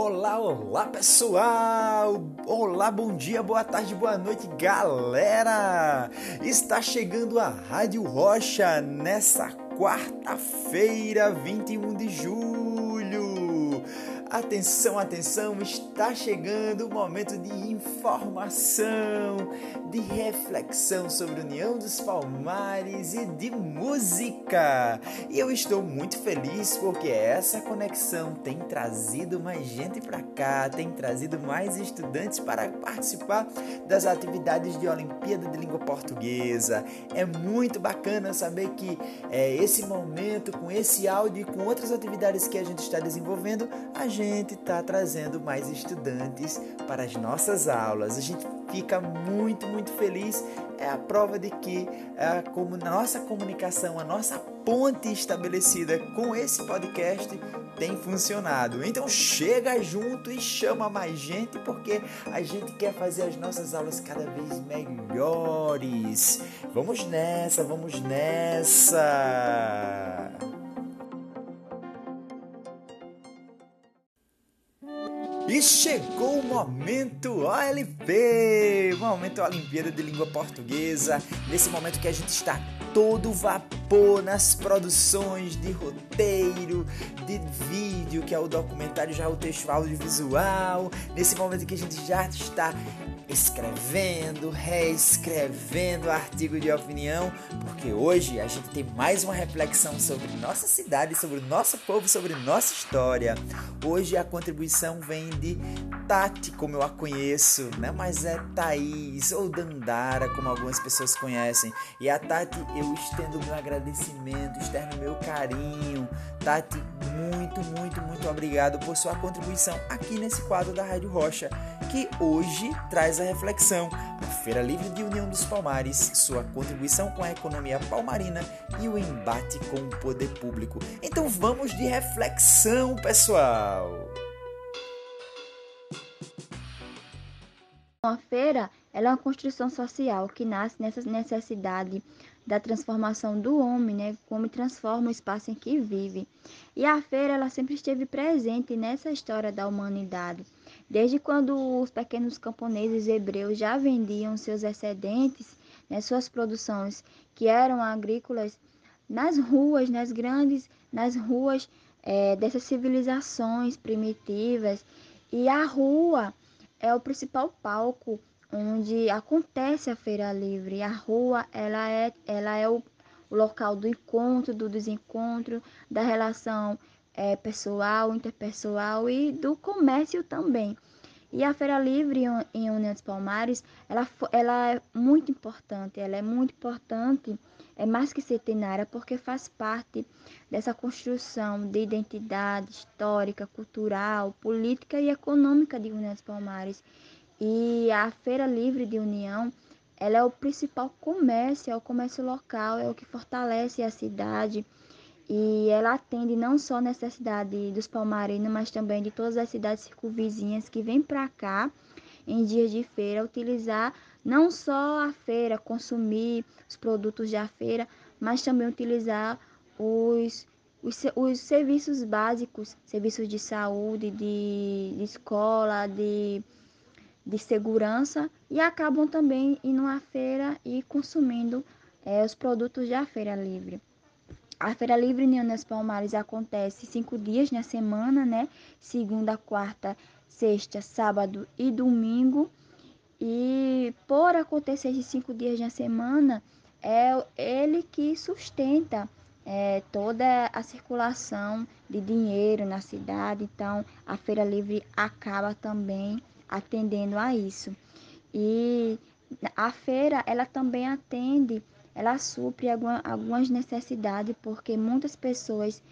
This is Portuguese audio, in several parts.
Olá, olá pessoal! Olá, bom dia, boa tarde, boa noite, galera! Está chegando a Rádio Rocha nessa quarta-feira, 21 de julho. Atenção, atenção, está chegando o momento de informação, de reflexão sobre União dos Palmares e de música. E eu estou muito feliz porque essa conexão tem trazido mais gente para cá, tem trazido mais estudantes para participar das atividades de Olimpíada de Língua Portuguesa. É muito bacana saber que é, esse momento, com esse áudio e com outras atividades que a gente está desenvolvendo, a gente gente está trazendo mais estudantes para as nossas aulas. A gente fica muito, muito feliz. É a prova de que a como nossa comunicação, a nossa ponte estabelecida com esse podcast tem funcionado. Então chega junto e chama mais gente porque a gente quer fazer as nossas aulas cada vez melhores. Vamos nessa, vamos nessa. E chegou o momento OLP, momento Olimpíada de Língua Portuguesa, nesse momento que a gente está todo vapor nas produções de roteiro, de vídeo, que é o documentário, já o texto audiovisual, nesse momento que a gente já está escrevendo, reescrevendo artigo de opinião, porque hoje a gente tem mais uma reflexão sobre nossa cidade, sobre o nosso povo, sobre nossa história. Hoje a contribuição vem de Tati, como eu a conheço, né? Mas é Thaís ou Dandara, como algumas pessoas conhecem. E a Tati, eu estendo meu agradecimento, externo meu carinho. Tati, muito, muito, muito obrigado por sua contribuição aqui nesse quadro da Rádio Rocha, que hoje traz a reflexão, a Feira Livre de União dos Palmares, sua contribuição com a economia palmarina e o embate com o poder público. Então vamos de reflexão, pessoal! A feira é uma construção social que nasce nessa necessidade da transformação do homem, né? Como transforma o espaço em que vive. E a feira ela sempre esteve presente nessa história da humanidade. Desde quando os pequenos camponeses hebreus já vendiam seus excedentes, né, suas produções que eram agrícolas, nas ruas, nas grandes, nas ruas é, dessas civilizações primitivas. E a rua é o principal palco onde acontece a feira livre. A rua ela é, ela é o, o local do encontro, do desencontro, da relação é, pessoal, interpessoal e do comércio também. E a Feira Livre em União dos Palmares, ela, ela é muito importante, ela é muito importante, é mais que centenária, porque faz parte dessa construção de identidade histórica, cultural, política e econômica de União dos Palmares. E a Feira Livre de União, ela é o principal comércio, é o comércio local, é o que fortalece a cidade e ela atende não só a necessidade dos palmarinos, mas também de todas as cidades circunvizinhas que vêm para cá em dias de feira utilizar não só a feira, consumir os produtos da feira, mas também utilizar os, os, os serviços básicos, serviços de saúde, de, de escola, de de segurança e acabam também indo à feira e consumindo é, os produtos da feira livre. A Feira Livre União das Palmares acontece cinco dias na semana, né? Segunda, quarta, sexta, sábado e domingo. E por acontecer esses cinco dias na semana, é ele que sustenta é, toda a circulação de dinheiro na cidade. Então, a Feira Livre acaba também atendendo a isso. E a feira, ela também atende, ela supre alguma, algumas necessidades, porque muitas pessoas,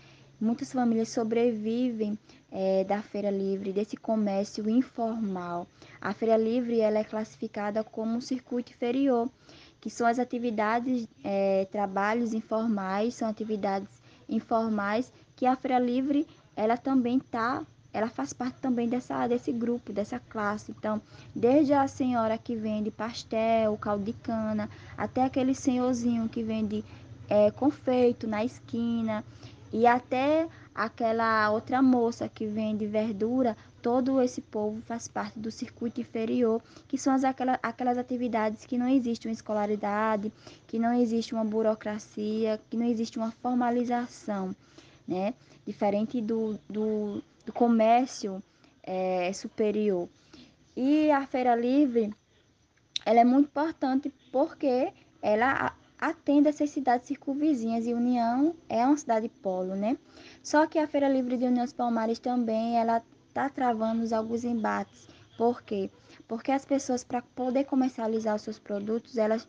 muitas famílias sobrevivem é, da feira livre, desse comércio informal. A feira livre, ela é classificada como um circuito inferior, que são as atividades, é, trabalhos informais, são atividades informais que a feira livre, ela também está ela faz parte também dessa, desse grupo, dessa classe. Então, desde a senhora que vende pastel, caldo de cana, até aquele senhorzinho que vende é, confeito na esquina, e até aquela outra moça que vende verdura, todo esse povo faz parte do circuito inferior, que são as, aquelas, aquelas atividades que não existe uma escolaridade, que não existe uma burocracia, que não existe uma formalização, né? Diferente do, do, do comércio é, superior. E a Feira Livre, ela é muito importante porque ela atende essas cidades circunvizinhas e União é uma cidade polo, né? Só que a Feira Livre de União dos Palmares também, ela está travando alguns embates. Por quê? Porque as pessoas, para poder comercializar os seus produtos, elas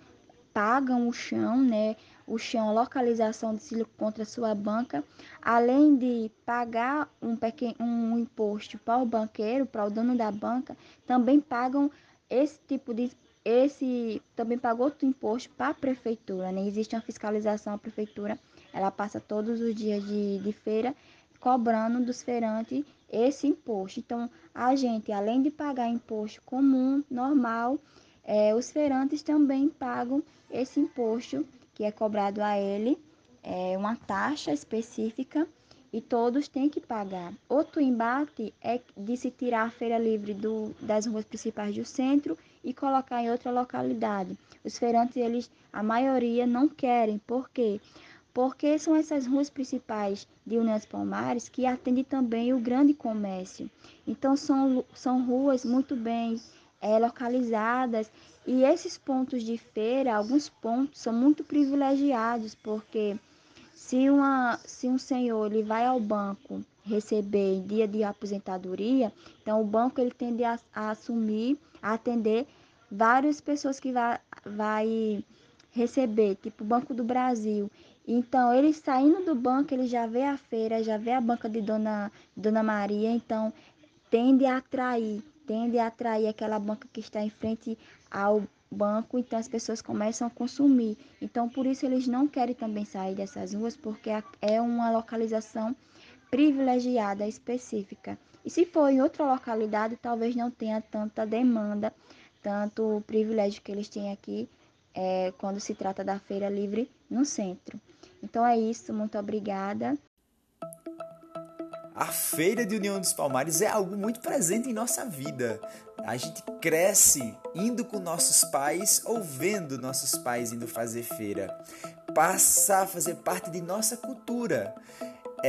pagam o chão, né? O chão, localização de silo contra a sua banca, além de pagar um, pequeno, um imposto para o banqueiro, para o dono da banca, também pagam esse tipo de esse também pagou outro imposto para a prefeitura, né? Existe uma fiscalização, a prefeitura ela passa todos os dias de, de feira cobrando dos feirantes esse imposto. Então, a gente, além de pagar imposto comum, normal, é, os feirantes também pagam esse imposto que é cobrado a ele, é uma taxa específica e todos têm que pagar. Outro embate é de se tirar a feira livre do, das ruas principais do centro e colocar em outra localidade. Os feirantes, eles, a maioria não querem, por quê? Porque são essas ruas principais de União dos Palmares que atendem também o grande comércio. Então são, são ruas muito bem é, localizadas e esses pontos de feira, alguns pontos são muito privilegiados, porque se, uma, se um senhor ele vai ao banco receber em dia de aposentadoria, então o banco ele tende a, a assumir, a atender várias pessoas que vai, vai receber, tipo o Banco do Brasil. Então, ele saindo do banco, ele já vê a feira, já vê a banca de Dona, Dona Maria, então tende a atrair, tende a atrair aquela banca que está em frente ao banco, então as pessoas começam a consumir. Então, por isso eles não querem também sair dessas ruas, porque é uma localização privilegiada, específica. E se for em outra localidade, talvez não tenha tanta demanda, tanto o privilégio que eles têm aqui é, quando se trata da feira livre no centro. Então é isso, muito obrigada. A Feira de União dos Palmares é algo muito presente em nossa vida. A gente cresce indo com nossos pais ou vendo nossos pais indo fazer feira. Passa a fazer parte de nossa cultura.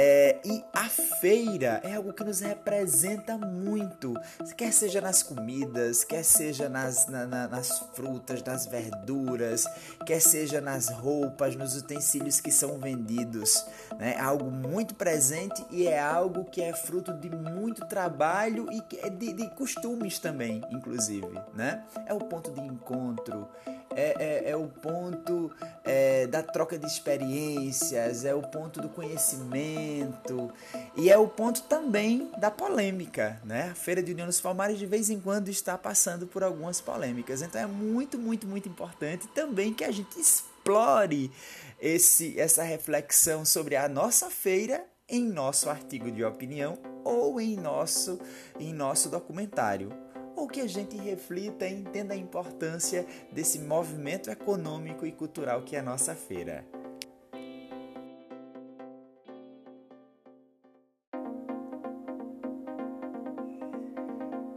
É, e a feira é algo que nos representa muito, quer seja nas comidas, quer seja nas, na, na, nas frutas, nas verduras, quer seja nas roupas, nos utensílios que são vendidos. Né? É algo muito presente e é algo que é fruto de muito trabalho e de, de costumes também, inclusive. Né? É o ponto de encontro, é, é, é o ponto é, da troca de experiências, é o ponto do conhecimento e é o ponto também da polêmica. Né? A Feira de União dos Palmares de vez em quando está passando por algumas polêmicas, então é muito, muito, muito importante também que a gente explore esse, essa reflexão sobre a nossa feira em nosso artigo de opinião ou em nosso, em nosso documentário ou que a gente reflita e entenda a importância desse movimento econômico e cultural que é a nossa feira.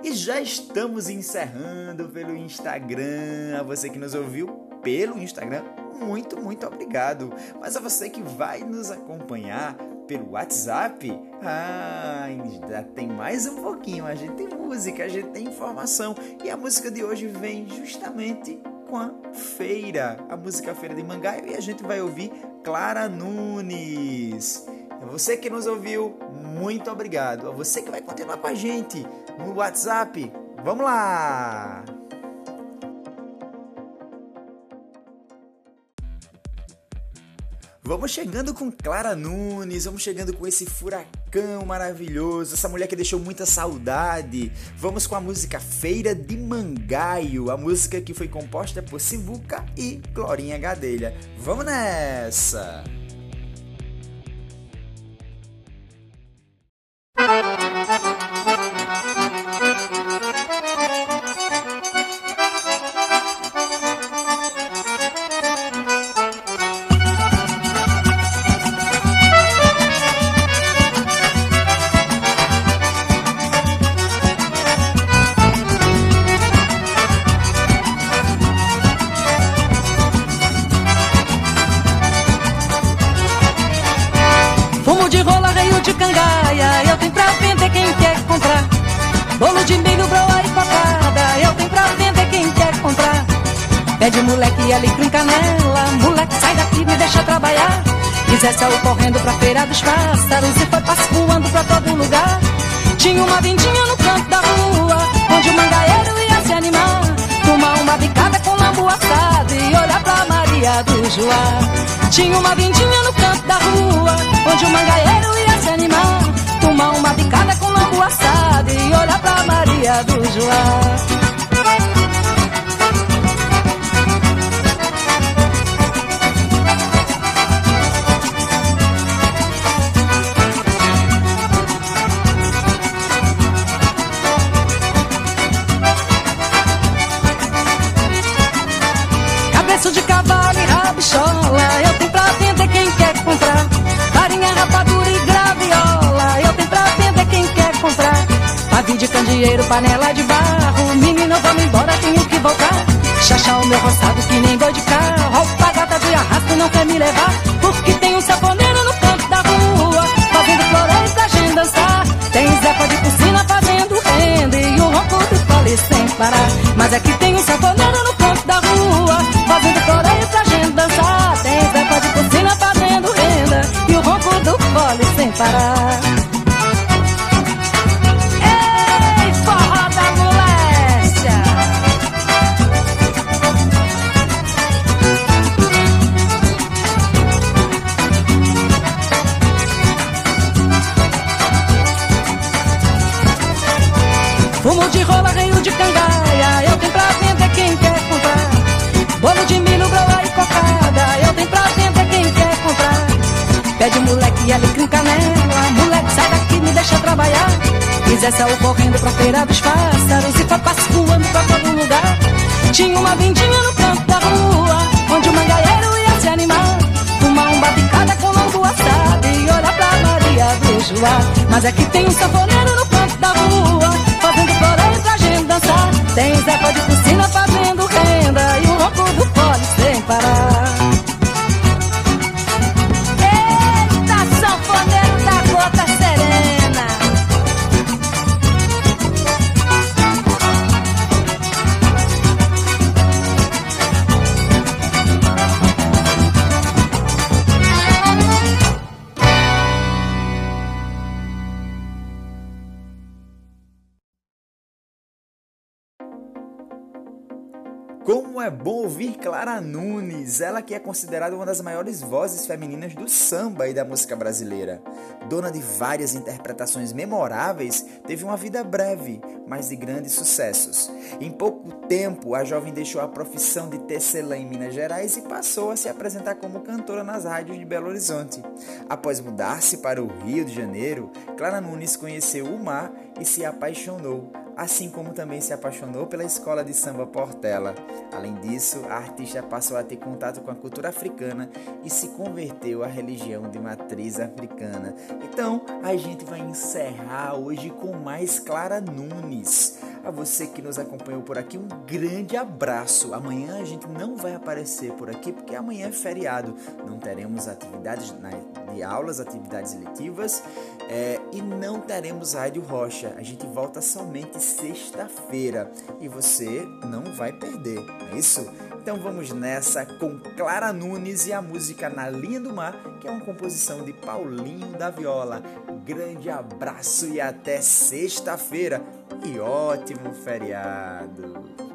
E já estamos encerrando pelo Instagram. A você que nos ouviu pelo Instagram, muito, muito obrigado. Mas a você que vai nos acompanhar pelo WhatsApp, ah, ainda tem mais um pouquinho. A gente tem música, a gente tem informação. E a música de hoje vem justamente com a feira, a música Feira de Mangaio. E a gente vai ouvir Clara Nunes. É você que nos ouviu, muito obrigado. A você que vai continuar com a gente no WhatsApp. Vamos lá! Vamos chegando com Clara Nunes, vamos chegando com esse furacão maravilhoso, essa mulher que deixou muita saudade. Vamos com a música Feira de Mangaio, a música que foi composta por Sivuca e Glorinha Gadelha. Vamos nessa! Pede moleque ali com canela, moleque sai daqui, me deixa trabalhar. Zé saiu correndo pra feira dos pássaros e foi passo voando pra todo lugar. Tinha uma vindinha no canto da rua, onde o mangaeiro ia se animar. Tomar uma bicada com lambu assado e olhar pra Maria do Joá. Tinha uma vindinha no canto da rua, onde o mangaeiro ia se animar. Tomar uma bicada com lambu assado e olhar pra Maria do Joá. De candeeiro, panela de barro. Menina, vamos embora, tenho que voltar. Chachá o meu roçado que nem boi de carro. Roupa gata de arrasto não quer me levar. Porque tem um saponeiro no canto da rua, fazendo floreio pra gente dançar. Tem Zepa de piscina fazendo renda e o ronco do fole sem parar. Mas aqui tem um saponeiro Zé saiu correndo pra feira dos pássaros E foi passo voando pra todo lugar. Tinha uma vindinha no canto da rua Onde o mangaeiro ia se animar. Uma umba picada com lombo assado E olhar pra Maria do Joá. Mas é que tem um sanfoneiro no canto da rua Fazendo floreio pra gente dançar. Tem Zé de piscina bom ouvir Clara Nunes, ela que é considerada uma das maiores vozes femininas do samba e da música brasileira. Dona de várias interpretações memoráveis, teve uma vida breve, mas de grandes sucessos. Em pouco tempo, a jovem deixou a profissão de tecelã em Minas Gerais e passou a se apresentar como cantora nas rádios de Belo Horizonte. Após mudar-se para o Rio de Janeiro, Clara Nunes conheceu o mar e se apaixonou assim como também se apaixonou pela escola de samba Portela. Além disso, a artista passou a ter contato com a cultura africana e se converteu à religião de matriz africana. Então, a gente vai encerrar hoje com mais Clara Nunes. A você que nos acompanhou por aqui, um grande abraço. Amanhã a gente não vai aparecer por aqui porque amanhã é feriado. Não teremos atividades de aulas, atividades letivas é, e não teremos Rádio Rocha. A gente volta somente sexta-feira e você não vai perder, não é isso? Então vamos nessa com Clara Nunes e a música Na Linha do Mar, que é uma composição de Paulinho da Viola. Grande abraço e até sexta-feira e ótimo feriado!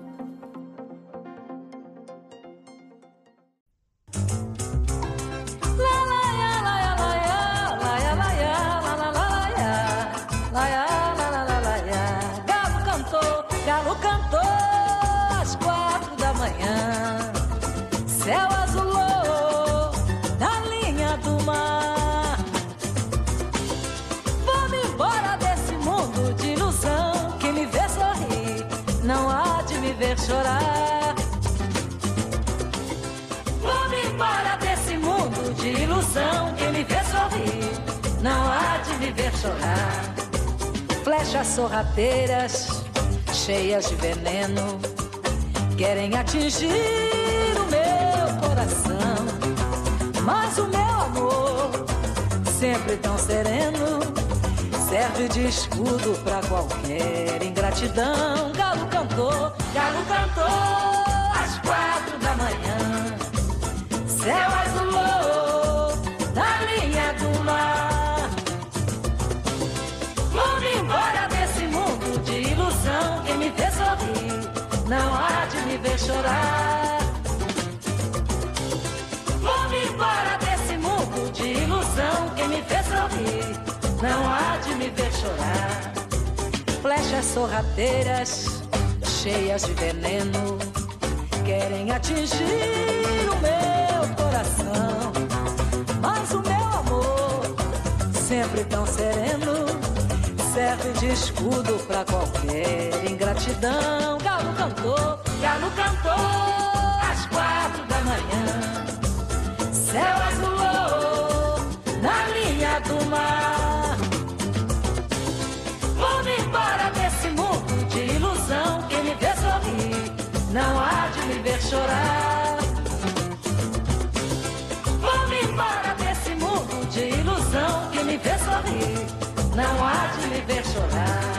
Chorar. Vou embora desse mundo de ilusão. Quem me vê sorrir, não há de me ver chorar. Flechas sorrateiras, cheias de veneno, querem atingir o meu coração. Mas o meu amor sempre tão sereno. Serve de escudo pra qualquer ingratidão. Galo cantou, galo cantou às quatro da manhã. Céu azulou na linha do mar. Vou-me embora desse mundo de ilusão. Quem me vê sorrir não há de me ver chorar. Vou-me embora desse mundo de ilusão. Quem me vê sorrir não há de me ver chorar. Flechas sorrateiras, cheias de veneno, querem atingir o meu coração. Mas o meu amor, sempre tão sereno, serve de escudo pra qualquer ingratidão. Galo cantou, galo cantou às quatro da manhã. Não há de me ver chorar. Vou-me embora desse mundo de ilusão. Quem me vê sorrir, não há de me ver chorar.